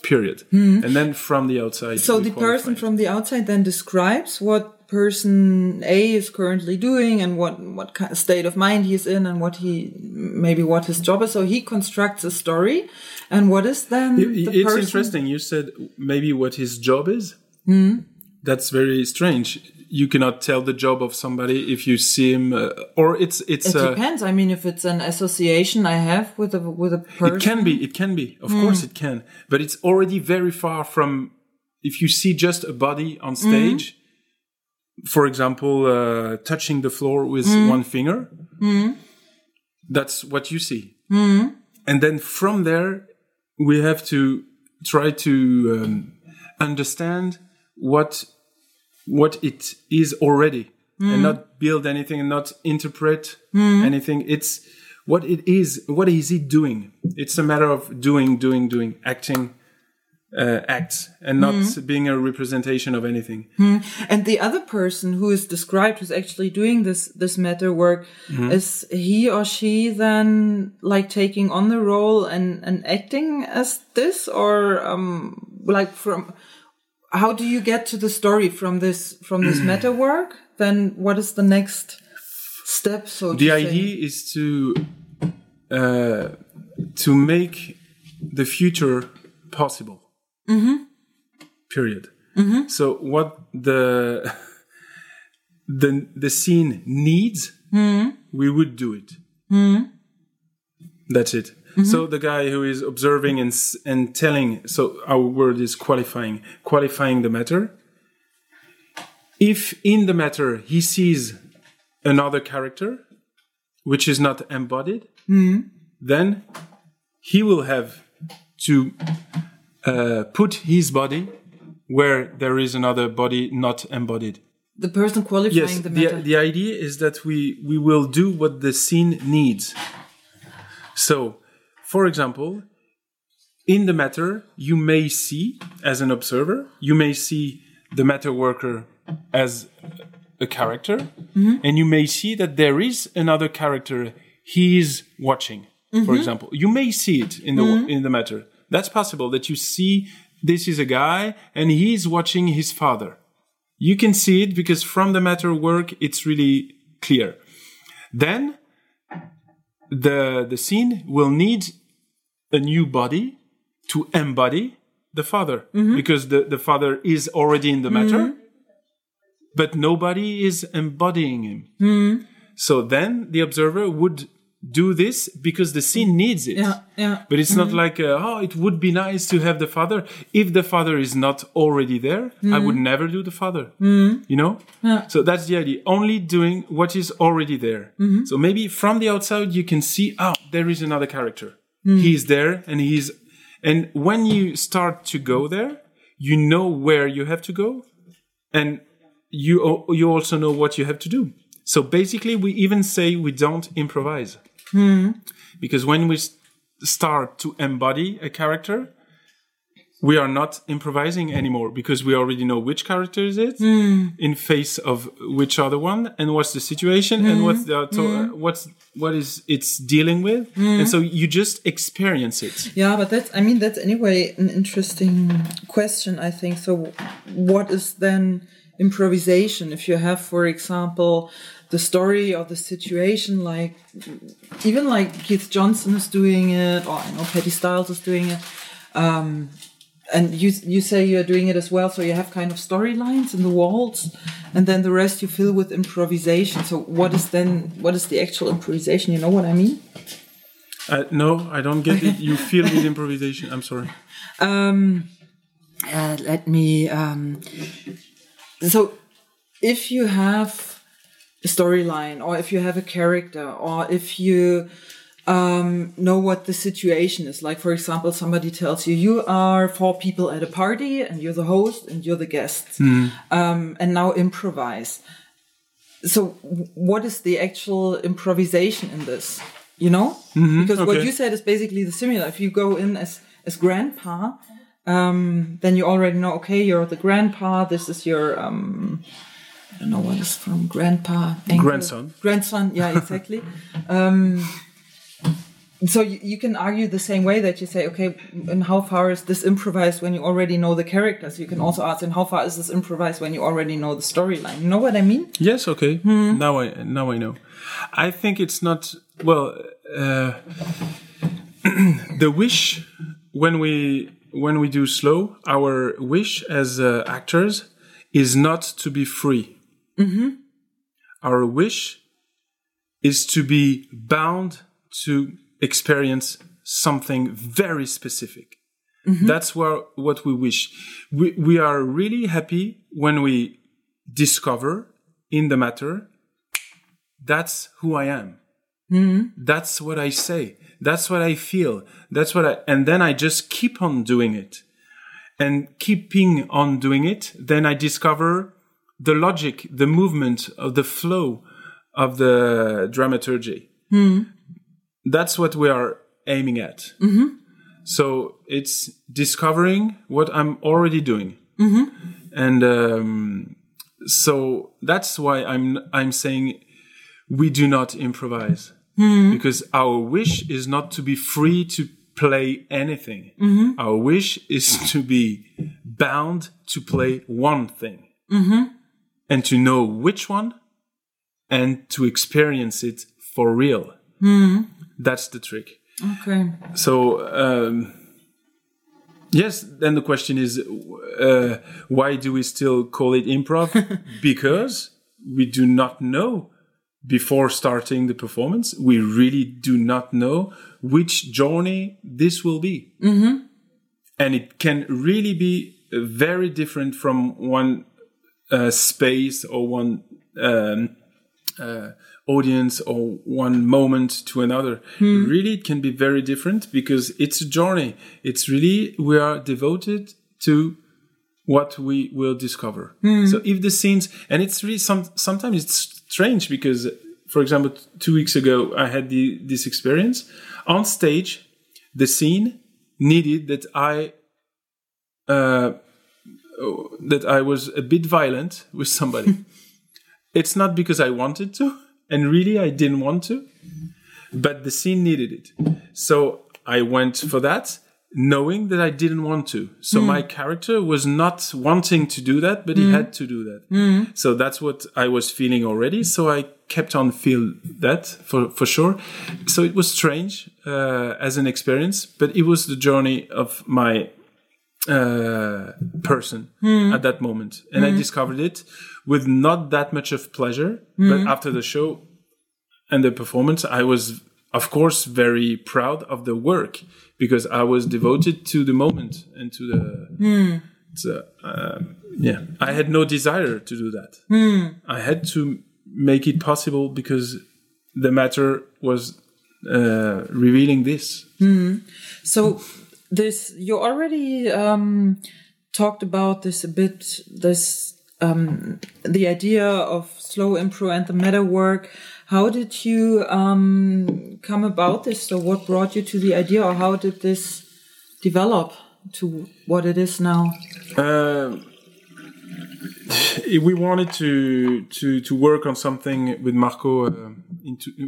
S2: period. Hmm. And then from the outside.
S1: So the person from the outside then describes what person A is currently doing and what what kind of state of mind he's in and what he maybe what his job is. So he constructs a story, and what is then
S2: I-
S1: the
S2: it's
S1: person?
S2: interesting. You said maybe what his job is. Hmm. That's very strange. You cannot tell the job of somebody if you see him, uh, or it's it's.
S1: It
S2: uh,
S1: depends. I mean, if it's an association I have with a with a person,
S2: It can be. It can be. Of course, it can. But it's already very far from. If you see just a body on stage, for example, uh, touching the floor with one finger, that's what you see. And then from there, we have to try to um, understand what what it is already, and mm. not build anything, and not interpret mm. anything. It's what it is. What is it doing? It's a matter of doing, doing, doing, acting. Uh, acts and not mm. being a representation of anything.
S1: and the other person who is described who's actually doing this this meta work mm-hmm. is he or she then like taking on the role and and acting as this or um like from how do you get to the story from this from this [CLEARS THROAT] meta work then what is the next step so
S2: the
S1: to say?
S2: idea is to uh, to make the future possible. Mm -hmm. Period. Mm -hmm. So what the the the scene needs, we would do it. That's it. So the guy who is observing and and telling, so our word is qualifying, qualifying the matter. If in the matter he sees another character, which is not embodied, then he will have to uh, put his body where there is another body not embodied.
S1: the person qualifying
S2: Yes,
S1: the
S2: the,
S1: meta
S2: the idea is that we, we will do what the scene needs. So, for example, in the matter, you may see, as an observer, you may see the matter worker as a character, mm-hmm. and you may see that there is another character he is watching. For mm-hmm. example, you may see it in the mm-hmm. in the matter. That's possible that you see this is a guy and he is watching his father. You can see it because from the matter work, it's really clear. Then the the scene will need a new body to embody the father mm-hmm. because the, the father is already in the mm-hmm. matter but nobody is embodying him mm-hmm. so then the observer would do this because the scene needs it
S1: yeah yeah
S2: but it's not like, uh, oh, it would be nice to have the father. If the father is not already there, I would never do the father. You know? So that's the idea. Only doing what is already there. So maybe from the outside, you can see, oh, there is another character. Hmm. He's there and he's, and when you start to go there, you know where you have to go and you, you also know what you have to do. So basically, we even say we don't improvise. Hmm. Because when we start to embody a character we are not improvising anymore because we already know which character is it in face of which other one and what's the situation and hmm. what's the to- hmm. uh, what's what is it's dealing with and so you just experience it
S1: Yeah, but that's, I mean, that's anyway an interesting question, I think. So, what is then improvisation? If you have, for example, the story or the situation, like even like Keith Johnstone is doing it, or I know Patti Stiles is doing it. Um, and you you say you're doing it as well, so you have kind of storylines in the walls, and then the rest you fill with improvisation. So what is then what is the actual improvisation? You know what I mean?
S2: uh, no i don't get it you feel with improvisation i'm sorry [LAUGHS]
S1: Um, uh, let me. Um, so, if you have a storyline, or if you have a character, or if you um, know what the situation is, like for example, somebody tells you you are four people at a party, and you're the host, and you're the guests, um, and now improvise. So, what is the actual improvisation in this? You know, because what you said is basically the similar. If you go in as as grandpa, um, then you already know. Okay, you're the grandpa. This is your um, I don't know what is from grandpa. uncle-
S2: Grandson.
S1: Grandson. Yeah, exactly. [LAUGHS] um, so you, you can argue the same way that you say, okay, and how far is this improvised when you already know the characters? You can also ask, and how far is this improvised when you already know the storyline? You know what I mean?
S2: Yes, okay. Now I now I know. I think it's not well. Uh, [CLEARS THROAT] the wish when we when we do slow, our wish as uh, actors is not to be free. Our wish is to be bound to experience something very specific. Mm-hmm. That's where, what we wish. We, we are really happy when we discover in the matter that's who I am. Mm-hmm. That's what I say. That's what I feel. That's what I, and then I just keep on doing it. And keeping on doing it, then I discover the logic, the movement of the flow of the dramaturgy. Mm-hmm. That's what we are aiming at. Mm-hmm. So it's discovering what I'm already doing. Mm-hmm. And um, so that's why I'm I'm saying we do not improvise mm-hmm. because our wish is not to be free to play anything. Our wish is [LAUGHS] to be bound to play one thing and to know which one and to experience it for real. That's the trick.
S1: Okay.
S2: So, um, yes, then the question is uh, why do we still call it improv? [LAUGHS] because we do not know before starting the performance, we really do not know which journey this will be. And it can really be very different from one uh, space or one um, uh, audience or one moment to another. Really, it can be very different because it's a journey. It's really, we are devoted to what we will discover. So if the scenes, and it's really some, sometimes it's strange because, for example, two weeks ago, I had the, this experience on stage. The scene needed that I, uh, that I was a bit violent with somebody. [LAUGHS] it's not because I wanted to, and really I didn't want to, but the scene needed it. So I went for that, knowing that I didn't want to. So hmm. my character was not wanting to do that, but he hmm. had to do that. Hmm. So that's what I was feeling already. So I kept on feel that for, for sure. So it was strange uh, as an experience, but it was the journey of my uh, person at that moment. And I discovered it with not that much of pleasure. But after the show and the performance, I was, of course, very proud of the work because I was devoted to the moment and to the. So, um, yeah, I had no desire to do that. I had to make it possible because the matter was uh, revealing this.
S1: So this you already um, talked about this a bit. This um, the idea of slow improv and the meta work. How did you um, come about this? So what brought you to the idea, or how did this develop to what it is now?
S2: Um, we wanted to to to work on something with Marco. Uh,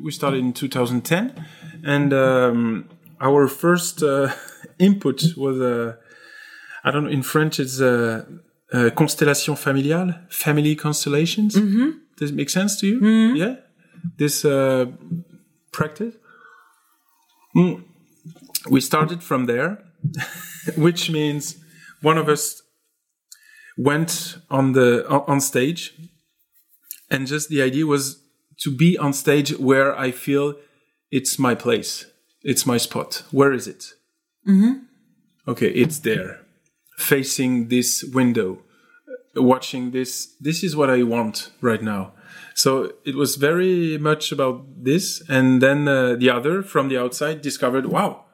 S2: we started in 2010, and um, our first uh, [LAUGHS] input was uh, I don't know in French it's uh, uh, constellation familiale, family constellations. Does it make sense to you? Yeah, this uh, practice. Mm. We started from there, [LAUGHS] which means one of us went on the on on stage and just the idea was to be on stage where i feel it's my place it's my spot where is it okay it's there facing this window watching this this is what i want right now so it was very much about this and then uh, the other from the outside discovered wow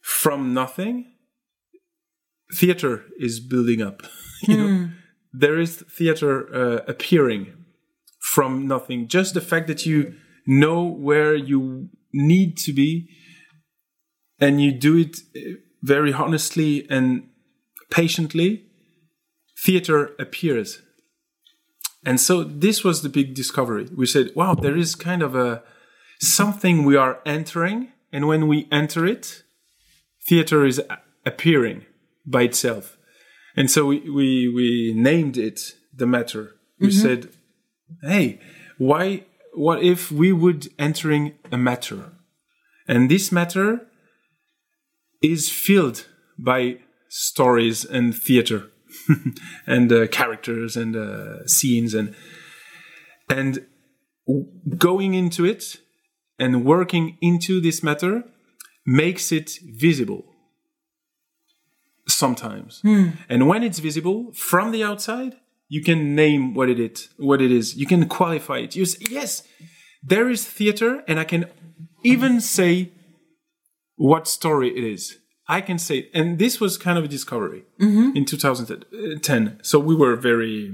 S2: from nothing theater is building up. [LAUGHS] you know, there is theater uh, appearing from nothing. Just the fact that you know where you need to be, and you do it uh, very honestly and patiently, theater appears. And so this was the big discovery. We said, "Wow, there is kind of a something we are entering, and when we enter it, theater is appearing." by itself. And so we, we, we named it the matter. We mm-hmm. said, hey, why, what if we would entering a matter? And this matter is filled by stories and theater. [LAUGHS] and uh, characters and uh, scenes and and going into it and working into this matter makes it visible sometimes. And when it's visible from the outside you can name what it is what it is. You can qualify it. You say yes there is theater and i can even say what story it is. I can say and this was kind of a discovery mm-hmm. in 2010 so we were very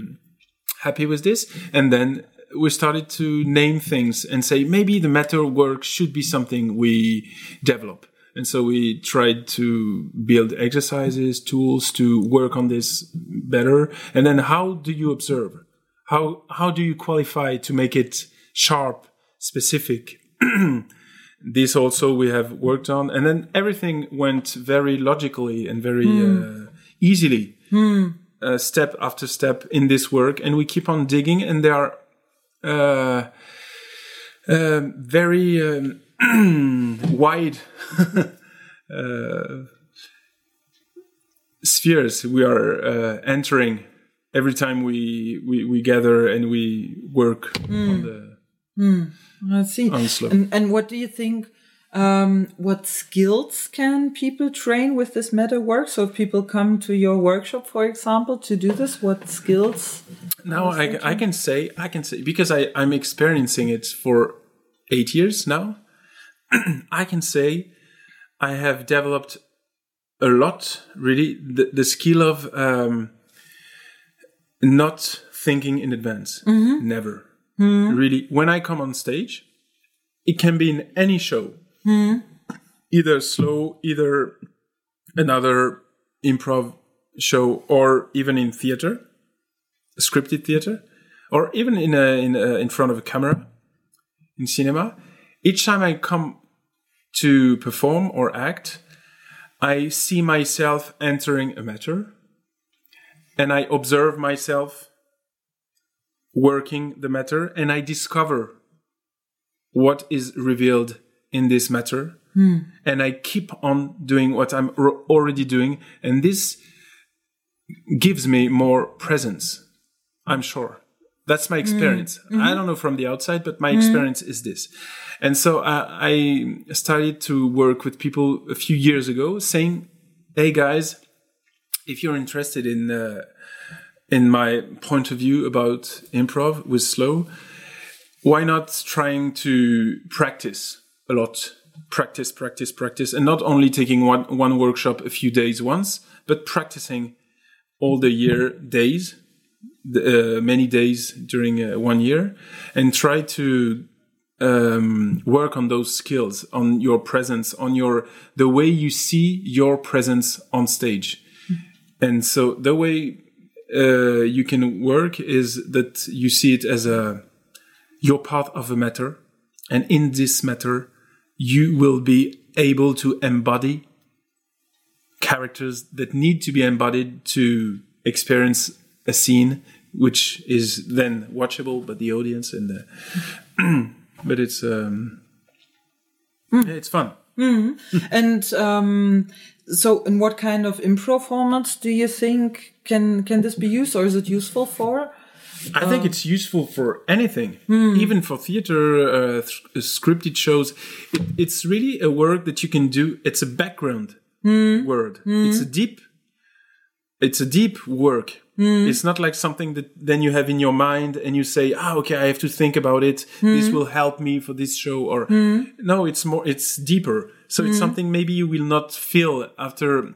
S2: happy with this. And then we started to name things and say maybe the meta work should be something we develop. And so we tried to build exercises tools to work on this better. And then how do you observe? How how do you qualify to make it sharp specific [CLEARS THROAT] this also we have worked on. And then everything went very logically and very uh, easily. Uh, step after step in this work. And we keep on digging and there are uh, um very um, [CLEARS THROAT] wide [LAUGHS] uh, spheres we are uh, entering every time we, we we gather and we work on the
S1: I see. And, and what do you think? Um, what skills can people train with this meta work? So if people come to your workshop, for example, to do this, what skills?
S2: Now I, I can say I can say because I I'm experiencing it for eight years now. [CLEARS THROAT] I can say I have developed a lot. Really, the the skill of um, not thinking in advance. Never. Hmm. Really, when I come on stage, it can be in any show, hmm. either slow, either another improv show, or even in theater scripted theater, or even in a, in a, in front of a camera in cinema. Each time I come to perform or act, I see myself entering a matter, and I observe myself working the matter, and I discover what is revealed in this matter, and I keep on doing what I'm r- already doing, and this gives me more presence. I'm sure. That's my experience. I don't know from the outside, but my experience is this. And so uh, I started to work with people a few years ago saying, Hey guys, if you're interested in, uh, in my point of view about improv with slow, why not trying to practice a lot? Practice, practice, practice, and not only taking one, one workshop a few days once, but practicing all the year days uh, many days during uh, one year and try to um, work on those skills on your presence on your the way you see your presence on stage and so the way uh, you can work is that you see it as a you're part of a matter. And in this matter you will be able to embody characters that need to be embodied to experience a scene which is then watchable by the audience and the [CLEARS THROAT] but it's um yeah, it's fun.
S1: And um, so, in what kind of improv formats do you think can can this be used, or is it useful for?
S2: I think uh, it's useful for anything, hmm. even for theater, uh, th- scripted shows. It, it's really a work that you can do. It's a background hmm. word. Hmm. It's a deep. It's a deep work. It's not like something that then you have in your mind and you say, "Ah, okay, I have to think about it. This will help me for this show." Or no, it's more. It's deeper. So it's something maybe you will not feel after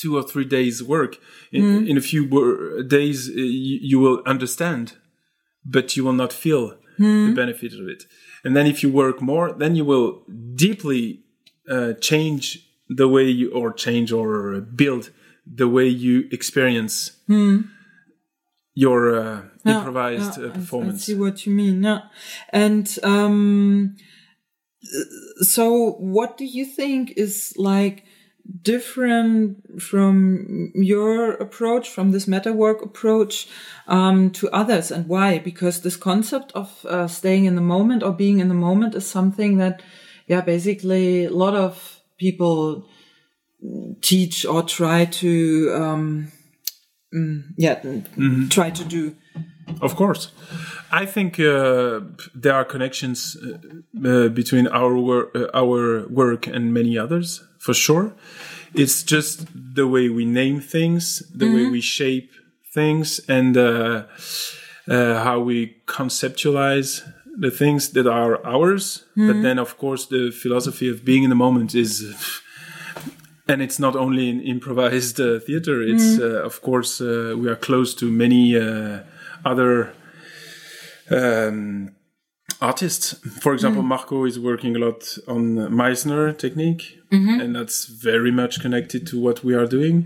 S2: two or three days work. In, in a few days uh, you, you will understand but you will not feel the benefit of it. And then if you work more then you will deeply uh, change the way you or change or build the way you experience your uh, improvised uh,
S1: I- I,
S2: performance.
S1: see what you mean. Yeah, and um, so what do you think is like different from your approach, from this meta work approach, um, to others, and why? Because this concept of uh, staying in the moment or being in the moment is something that, yeah, basically a lot of people teach or try to um, yeah try to do.
S2: Of course. I think uh, there are connections uh, uh, between our wor- uh, our work and many others, for sure. It's just the way we name things, the way we shape things, and uh, uh, how we conceptualize the things that are ours. But then, of course, the philosophy of being in the moment is. And it's not only in improvised uh, theater. It's uh, of course uh, we are close to many uh, other um, artists. For example, Marco is working a lot on Meissner technique, and that's very much connected to what we are doing,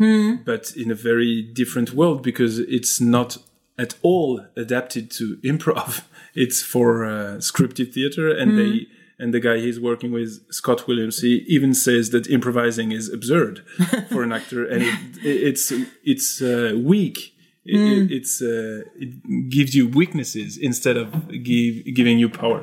S2: but in a very different world because it's not at all adapted to improv. [LAUGHS] It's for uh, scripted theater, and they and the guy he's working with, Scott Williams, he even says that improvising is absurd [LAUGHS] for an actor, and it, it's it's uh, weak. It, it- it's uh, it gives you weaknesses instead of give, giving you power.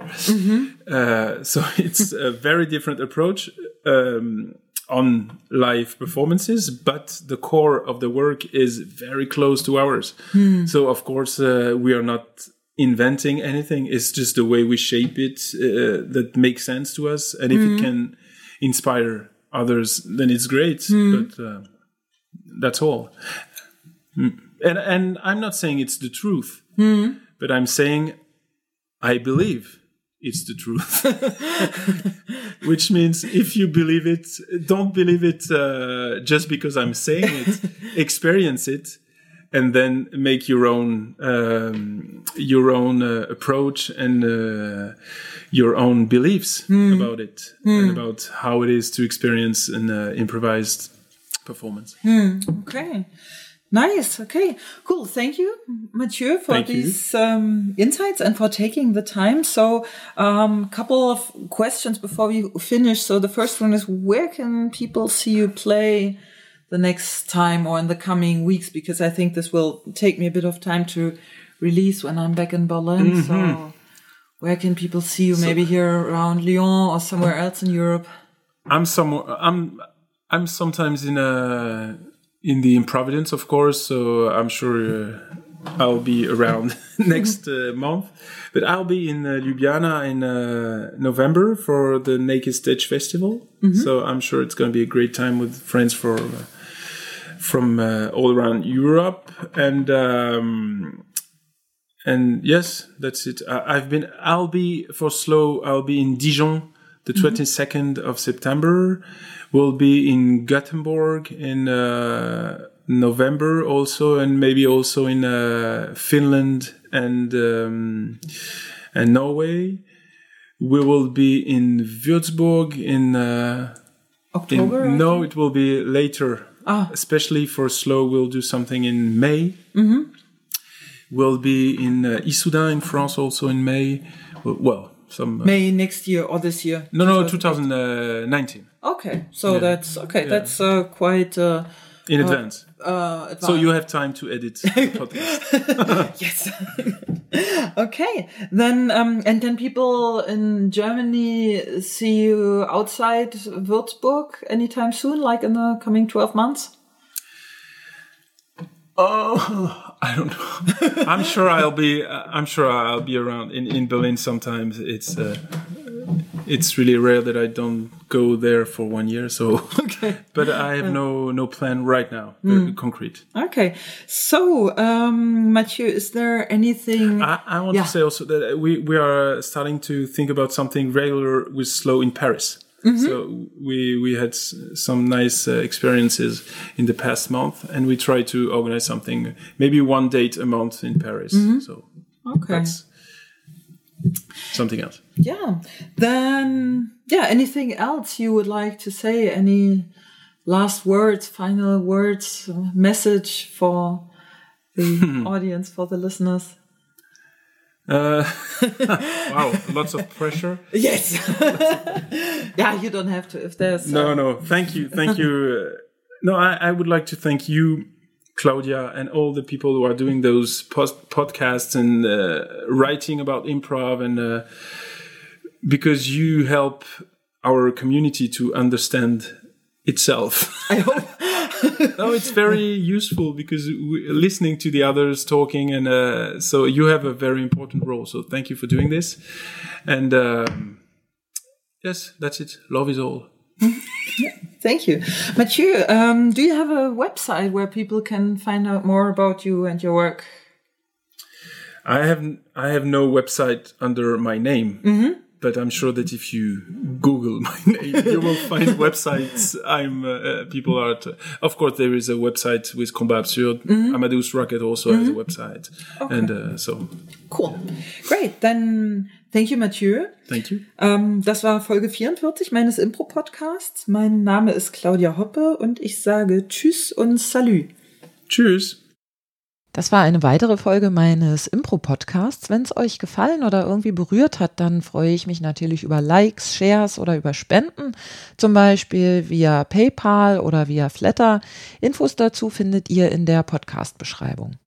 S2: Uh, so [LAUGHS] it's a very different approach um, on live performances, but the core of the work is very close to ours. So of course uh, we are not inventing anything. It's just the way we shape it uh, that makes sense to us, and if it can inspire others, then it's great. But uh, that's all. Mm. And and I'm not saying it's the truth, but I'm saying I believe it's the truth. [LAUGHS] Which means if you believe it, don't believe it uh, just because I'm saying it. [LAUGHS] experience it, and then make your own um, your own uh, approach and uh, your own beliefs about it and about how it is to experience an uh, improvised performance.
S1: Okay. Nice. Okay. Cool. Thank you, Mathieu, for
S2: Thank
S1: these um, insights and for taking the time. So, a um, couple of questions before we finish. So, the first one is where can people see you play the next time or in the coming weeks? Because I think this will take me a bit of time to release when I'm back in Berlin.
S2: Mm-hmm.
S1: So, where can people see you? Maybe here around Lyon or somewhere else in Europe?
S2: I'm somewhere. I'm. I'm sometimes in a in the Improvidence, of course. So I'm sure uh, I'll be around [LAUGHS] next uh, month. But I'll be in uh, Ljubljana in uh, November for the Naked Stitch Festival. So I'm sure it's going to be a great time with friends for uh, from uh, all around Europe and. Um, and yes, that's it. I, I've been. I'll be for slow. I'll be in Dijon, the twenty second of September. We'll be in Gothenburg in uh, November also, and maybe also in uh, Finland and um, and Norway. We will be in Würzburg in. Uh,
S1: October? I
S2: no, it will be later.
S1: Ah.
S2: Especially for slow, we'll do something in May. Mm-hmm. We'll be in uh, Issoudun in France also in May. Well some. Uh,
S1: May next year or this year?
S2: no, no, 2019
S1: Okay, so that's okay. That's uh, quite uh,
S2: in advance.
S1: uh,
S2: So you have time to edit [LAUGHS] the podcast. [LAUGHS]
S1: yes. [LAUGHS] okay, then um, and then people in Germany see you outside Würzburg anytime soon, like in the coming twelve months?
S2: Oh, [LAUGHS] I don't know. I'm sure I'll be. Uh, I'm sure I'll be around in, in Berlin. Sometimes it's uh, it's really rare that I don't go there for one year. So, [LAUGHS]
S1: Okay. [LAUGHS]
S2: but I have no no plan right now, very concrete.
S1: Okay, so um, Mathieu, is there anything?
S2: I, I want
S1: Yeah.
S2: to say also that we we are starting to think about something regular with slow in Paris.
S1: Mm-hmm.
S2: So we we had s- some nice uh, experiences in the past month, and we try to organize something, maybe one date a month in Paris.
S1: Mm-hmm.
S2: So
S1: okay.
S2: that's something else.
S1: Yeah. Then, yeah, anything else you would like to say? Any last words, final words, message for the [LAUGHS] audience, for the listeners?
S2: Uh, [LAUGHS] wow, lots of pressure.
S1: Yes. [LAUGHS] yeah, you don't have to if there's.
S2: No,
S1: uh,
S2: no, thank you, thank you. [LAUGHS] No, I, I would like to thank you, Claudia, and all the people who are doing those post- podcasts and uh, writing about improv, and uh, because you help our community to understand itself.
S1: I hope. [LAUGHS]
S2: no, it's very useful because we, listening to the others talking, and uh, so you have a very important role. So thank you for doing this. And um, yes, that's it. Love is all. [LAUGHS]
S1: Thank you. Mathieu, um, do you have a website where people can find out more about you and your work?
S2: I have I have no website under my name. Mm-hmm but I'm sure that if you Google my [LAUGHS] name, you will find websites. I'm uh, uh people are. Of course, there is a website with Combat Absurde. Mm-hmm. Amadeus Rocket also mm-hmm. has a mm-hmm. website, okay. and uh, so
S1: cool. Great, then thank you, Mathieu.
S2: Thank you.
S1: Ähm, das war Folge 44 meines Impro-Podcasts. Mein Name ist Claudia Hoppe und ich sage Tschüss und Salü.
S2: Tschüss.
S3: Das war eine weitere Folge meines Impro-Podcasts. Wenn es euch gefallen oder irgendwie berührt hat, dann freue ich mich natürlich über Likes, Shares oder über Spenden, zum Beispiel via PayPal oder via Flatter. Infos dazu findet ihr in der Podcast-Beschreibung.